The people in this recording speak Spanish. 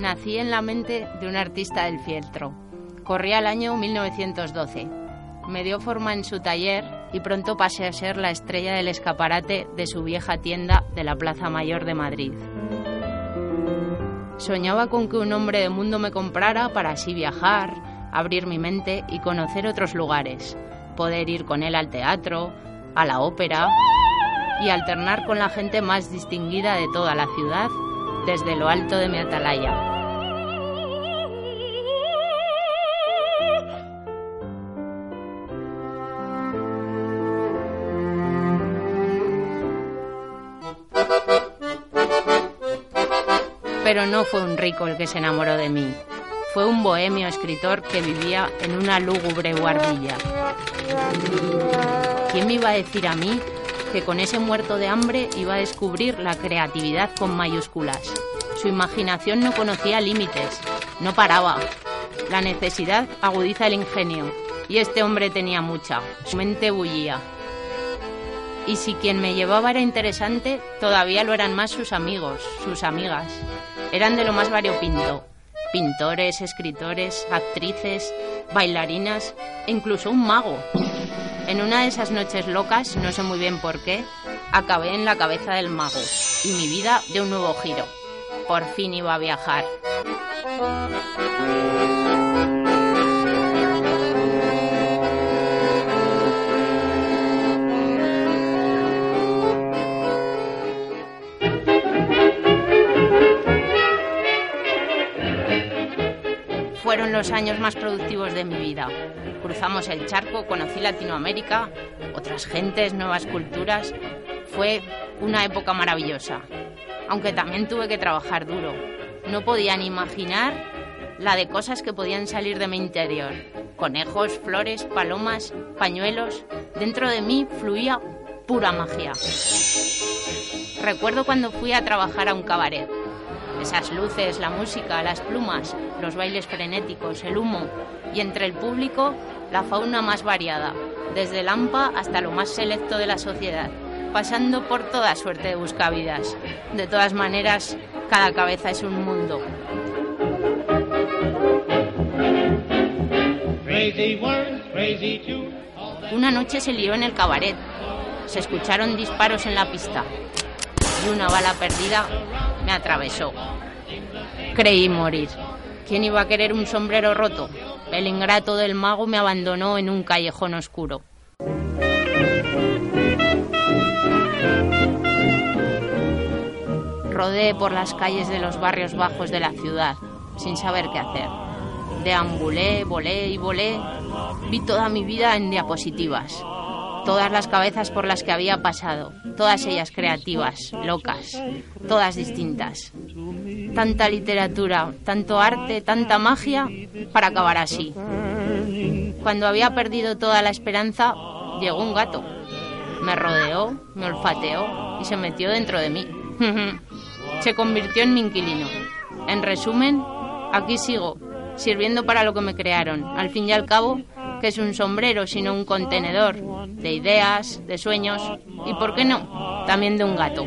Nací en la mente de un artista del fieltro. Corría el año 1912. Me dio forma en su taller y pronto pasé a ser la estrella del escaparate de su vieja tienda de la Plaza Mayor de Madrid. Soñaba con que un hombre de mundo me comprara para así viajar, abrir mi mente y conocer otros lugares, poder ir con él al teatro, a la ópera y alternar con la gente más distinguida de toda la ciudad desde lo alto de mi atalaya. Pero no fue un rico el que se enamoró de mí. Fue un bohemio escritor que vivía en una lúgubre guardilla. ¿Quién me iba a decir a mí que con ese muerto de hambre iba a descubrir la creatividad con mayúsculas? Su imaginación no conocía límites, no paraba. La necesidad agudiza el ingenio, y este hombre tenía mucha. Su mente bullía. Y si quien me llevaba era interesante, todavía lo eran más sus amigos, sus amigas. Eran de lo más variopinto. Pintores, escritores, actrices, bailarinas e incluso un mago. En una de esas noches locas, no sé muy bien por qué, acabé en la cabeza del mago y mi vida de un nuevo giro. Por fin iba a viajar. Fueron los años más productivos de mi vida. Cruzamos el charco, conocí Latinoamérica, otras gentes, nuevas culturas. Fue una época maravillosa, aunque también tuve que trabajar duro. No podía ni imaginar la de cosas que podían salir de mi interior. Conejos, flores, palomas, pañuelos. Dentro de mí fluía pura magia. Recuerdo cuando fui a trabajar a un cabaret esas luces, la música, las plumas, los bailes frenéticos, el humo y entre el público la fauna más variada, desde el AMPA hasta lo más selecto de la sociedad, pasando por toda suerte de buscavidas. De todas maneras, cada cabeza es un mundo. Una noche se lió en el cabaret. Se escucharon disparos en la pista y una bala perdida me atravesó. Creí morir. ¿Quién iba a querer un sombrero roto? El ingrato del mago me abandonó en un callejón oscuro. Rodé por las calles de los barrios bajos de la ciudad, sin saber qué hacer. Deambulé, volé y volé. Vi toda mi vida en diapositivas todas las cabezas por las que había pasado, todas ellas creativas, locas, todas distintas. Tanta literatura, tanto arte, tanta magia para acabar así. Cuando había perdido toda la esperanza, llegó un gato. Me rodeó, me olfateó y se metió dentro de mí. se convirtió en mi inquilino. En resumen, aquí sigo, sirviendo para lo que me crearon. Al fin y al cabo, que es un sombrero, sino un contenedor de ideas, de sueños y, ¿por qué no?, también de un gato.